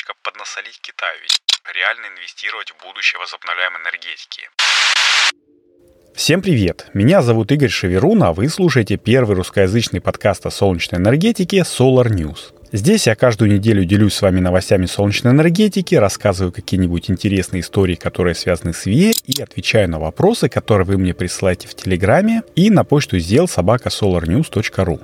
немножечко поднасолить Китаю, ведь реально инвестировать в будущее возобновляемой энергетики. Всем привет! Меня зовут Игорь Шеверун, а вы слушаете первый русскоязычный подкаст о солнечной энергетике Solar News. Здесь я каждую неделю делюсь с вами новостями солнечной энергетики, рассказываю какие-нибудь интересные истории, которые связаны с ВИЭ, и отвечаю на вопросы, которые вы мне присылаете в Телеграме и на почту сделал собака solarnews.ru.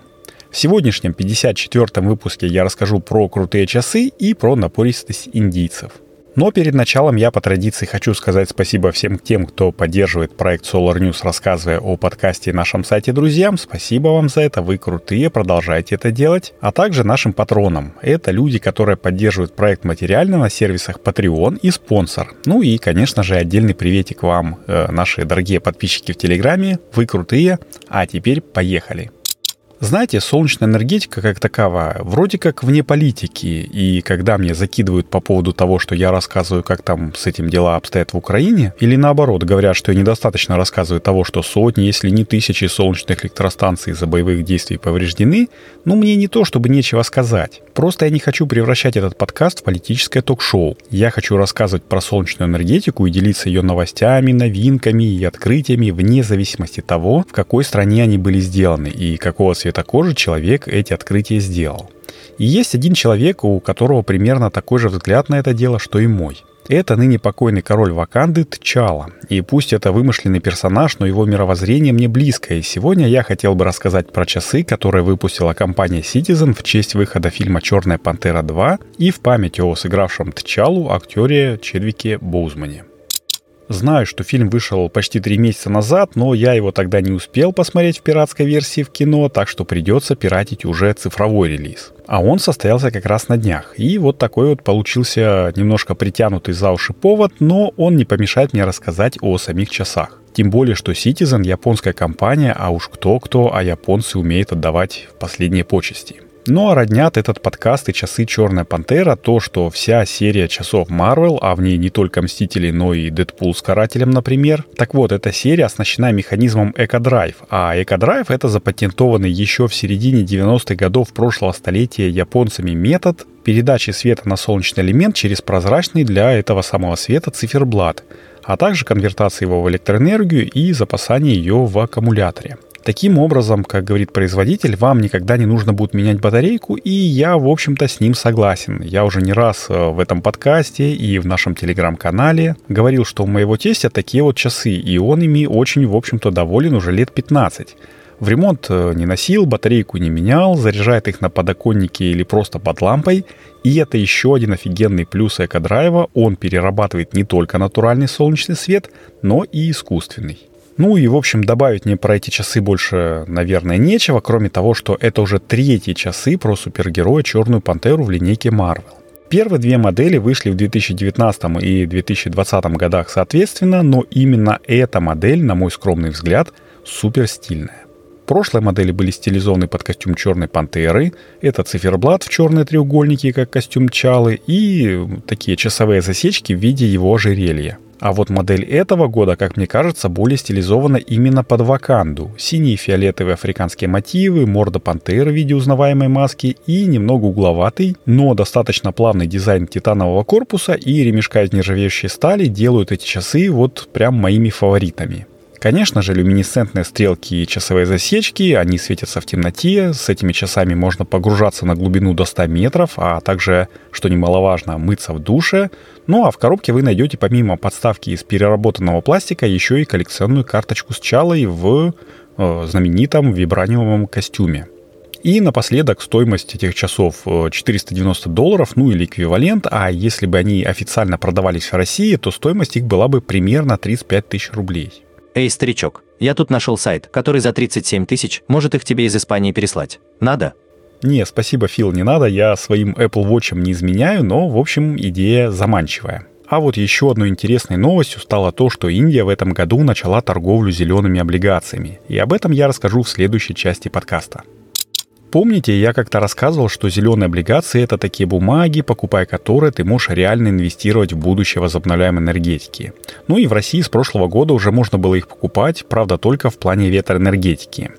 В сегодняшнем 54-м выпуске я расскажу про крутые часы и про напористость индийцев – но перед началом я по традиции хочу сказать спасибо всем тем, кто поддерживает проект Solar News, рассказывая о подкасте и нашем сайте друзьям. Спасибо вам за это, вы крутые, продолжайте это делать. А также нашим патронам. Это люди, которые поддерживают проект материально на сервисах Patreon и спонсор. Ну и, конечно же, отдельный приветик вам, э, наши дорогие подписчики в Телеграме. Вы крутые. А теперь поехали. Знаете, солнечная энергетика как таковая вроде как вне политики, и когда мне закидывают по поводу того, что я рассказываю, как там с этим дела обстоят в Украине, или наоборот, говорят, что я недостаточно рассказываю того, что сотни, если не тысячи солнечных электростанций из-за боевых действий повреждены, ну мне не то, чтобы нечего сказать. Просто я не хочу превращать этот подкаст в политическое ток-шоу. Я хочу рассказывать про солнечную энергетику и делиться ее новостями, новинками и открытиями вне зависимости того, в какой стране они были сделаны и какого кожи человек эти открытия сделал. И есть один человек, у которого примерно такой же взгляд на это дело, что и мой. Это ныне покойный король Ваканды Тчала. И пусть это вымышленный персонаж, но его мировоззрение мне близкое. И сегодня я хотел бы рассказать про часы, которые выпустила компания Citizen в честь выхода фильма «Черная пантера 2» и в память о сыгравшем Тчалу актере Чедвике Боузмане. Знаю, что фильм вышел почти три месяца назад, но я его тогда не успел посмотреть в пиратской версии в кино, так что придется пиратить уже цифровой релиз. А он состоялся как раз на днях. И вот такой вот получился немножко притянутый за уши повод, но он не помешает мне рассказать о самих часах. Тем более, что Citizen японская компания, а уж кто-кто, а японцы умеют отдавать последние почести. Ну а роднят этот подкаст и часы «Черная пантера» то, что вся серия часов Marvel, а в ней не только Мстители, но и Дэдпул с Карателем, например. Так вот, эта серия оснащена механизмом Эко-Драйв, а Эко-Драйв — это запатентованный еще в середине 90-х годов прошлого столетия японцами метод передачи света на солнечный элемент через прозрачный для этого самого света циферблат, а также конвертации его в электроэнергию и запасания ее в аккумуляторе. Таким образом, как говорит производитель, вам никогда не нужно будет менять батарейку, и я, в общем-то, с ним согласен. Я уже не раз э, в этом подкасте и в нашем телеграм-канале говорил, что у моего тестя такие вот часы, и он ими очень, в общем-то, доволен уже лет 15. В ремонт э, не носил, батарейку не менял, заряжает их на подоконнике или просто под лампой. И это еще один офигенный плюс экодрайва. Он перерабатывает не только натуральный солнечный свет, но и искусственный. Ну и, в общем, добавить мне про эти часы больше, наверное, нечего, кроме того, что это уже третьи часы про супергероя Черную Пантеру в линейке Marvel. Первые две модели вышли в 2019 и 2020 годах соответственно, но именно эта модель, на мой скромный взгляд, супер стильная. Прошлые модели были стилизованы под костюм черной пантеры. Это циферблат в черные треугольники, как костюм Чалы, и такие часовые засечки в виде его ожерелья. А вот модель этого года, как мне кажется, более стилизована именно под ваканду. Синие и фиолетовые африканские мотивы, морда пантеры в виде узнаваемой маски и немного угловатый, но достаточно плавный дизайн титанового корпуса и ремешка из нержавеющей стали делают эти часы вот прям моими фаворитами. Конечно же, люминесцентные стрелки и часовые засечки, они светятся в темноте. С этими часами можно погружаться на глубину до 100 метров, а также, что немаловажно, мыться в душе. Ну а в коробке вы найдете помимо подставки из переработанного пластика еще и коллекционную карточку с чалой в э, знаменитом вибраниумовом костюме. И напоследок стоимость этих часов 490 э, долларов, ну или эквивалент, а если бы они официально продавались в России, то стоимость их была бы примерно 35 тысяч рублей. Эй, старичок, я тут нашел сайт, который за 37 тысяч может их тебе из Испании переслать. Надо? Не, спасибо, Фил, не надо, я своим Apple Watch не изменяю, но, в общем, идея заманчивая. А вот еще одной интересной новостью стало то, что Индия в этом году начала торговлю зелеными облигациями. И об этом я расскажу в следующей части подкаста. Помните, я как-то рассказывал, что зеленые облигации — это такие бумаги, покупая которые ты можешь реально инвестировать в будущее возобновляемой энергетики. Ну и в России с прошлого года уже можно было их покупать, правда, только в плане ветроэнергетики.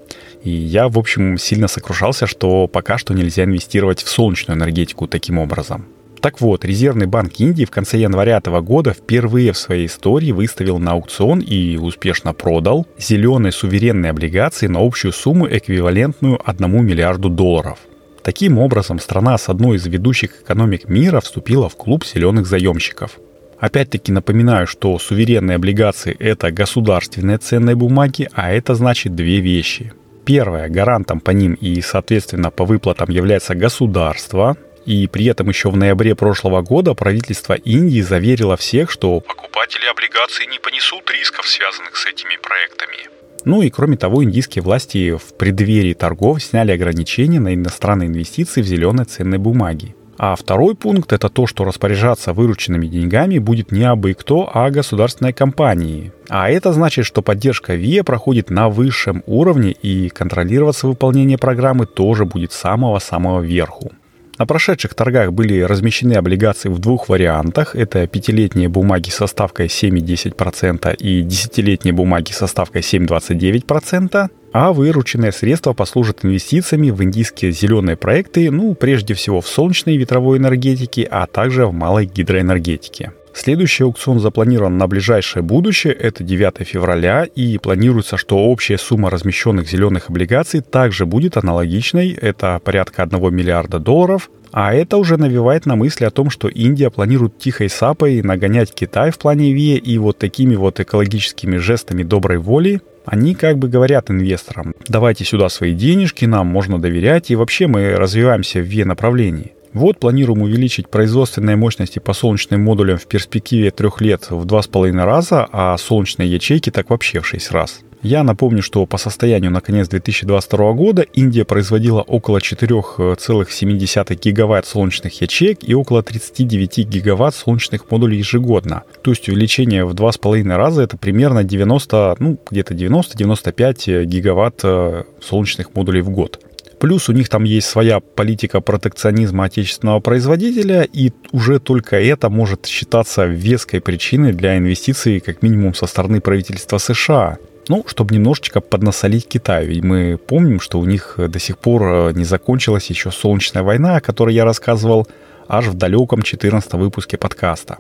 И я, в общем, сильно сокрушался, что пока что нельзя инвестировать в солнечную энергетику таким образом. Так вот, Резервный банк Индии в конце января этого года впервые в своей истории выставил на аукцион и успешно продал зеленые суверенные облигации на общую сумму, эквивалентную 1 миллиарду долларов. Таким образом, страна с одной из ведущих экономик мира вступила в клуб зеленых заемщиков. Опять-таки напоминаю, что суверенные облигации – это государственные ценные бумаги, а это значит две вещи. Первое, гарантом по ним и, соответственно, по выплатам является государство, и при этом еще в ноябре прошлого года правительство Индии заверило всех, что покупатели облигаций не понесут рисков, связанных с этими проектами. Ну и кроме того, индийские власти в преддверии торгов сняли ограничения на иностранные инвестиции в зеленые ценные бумаги. А второй пункт это то, что распоряжаться вырученными деньгами будет не абы кто, а государственной компании. А это значит, что поддержка ВИА проходит на высшем уровне и контролироваться выполнение программы тоже будет с самого-самого верху. На прошедших торгах были размещены облигации в двух вариантах. Это пятилетние бумаги со ставкой 7,10% и десятилетние бумаги со ставкой 7,29%. А вырученные средства послужат инвестициями в индийские зеленые проекты, ну, прежде всего в солнечной и ветровой энергетике, а также в малой гидроэнергетике. Следующий аукцион запланирован на ближайшее будущее, это 9 февраля, и планируется, что общая сумма размещенных зеленых облигаций также будет аналогичной, это порядка 1 миллиарда долларов, а это уже навевает на мысли о том, что Индия планирует тихой сапой нагонять Китай в плане ВИА, и вот такими вот экологическими жестами доброй воли они как бы говорят инвесторам, давайте сюда свои денежки, нам можно доверять, и вообще мы развиваемся в ВИА направлении. Вот планируем увеличить производственные мощности по солнечным модулям в перспективе трех лет в два с половиной раза, а солнечные ячейки так вообще в шесть раз. Я напомню, что по состоянию на конец 2022 года Индия производила около 4,7 гигаватт солнечных ячеек и около 39 гигаватт солнечных модулей ежегодно. То есть увеличение в 2,5 раза это примерно 90, ну где-то 90-95 гигаватт э, солнечных модулей в год. Плюс у них там есть своя политика протекционизма отечественного производителя, и уже только это может считаться веской причиной для инвестиций как минимум со стороны правительства США. Ну, чтобы немножечко поднасолить Китаю. Ведь мы помним, что у них до сих пор э, не закончилась еще солнечная война, о которой я рассказывал аж в далеком 14 выпуске подкаста.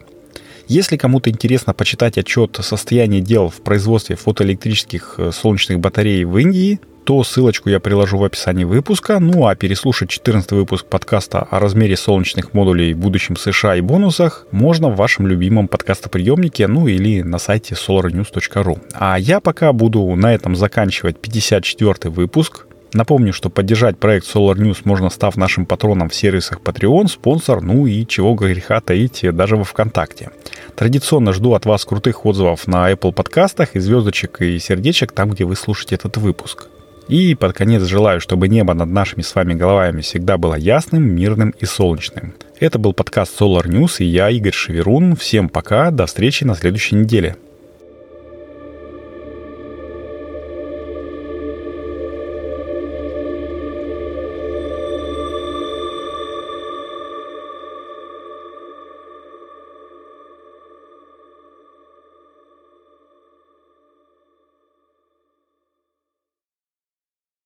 Если кому-то интересно почитать отчет о состоянии дел в производстве фотоэлектрических э, солнечных батарей в Индии, то ссылочку я приложу в описании выпуска. Ну а переслушать 14 выпуск подкаста о размере солнечных модулей в будущем США и бонусах можно в вашем любимом подкастоприемнике, ну или на сайте solarnews.ru. А я пока буду на этом заканчивать 54 выпуск. Напомню, что поддержать проект Solar News можно, став нашим патроном в сервисах Patreon, спонсор, ну и чего греха таить даже во ВКонтакте. Традиционно жду от вас крутых отзывов на Apple подкастах и звездочек и сердечек там, где вы слушаете этот выпуск. И под конец желаю, чтобы небо над нашими с вами головами всегда было ясным, мирным и солнечным. Это был подкаст Solar News и я, Игорь Шеверун. Всем пока, до встречи на следующей неделе.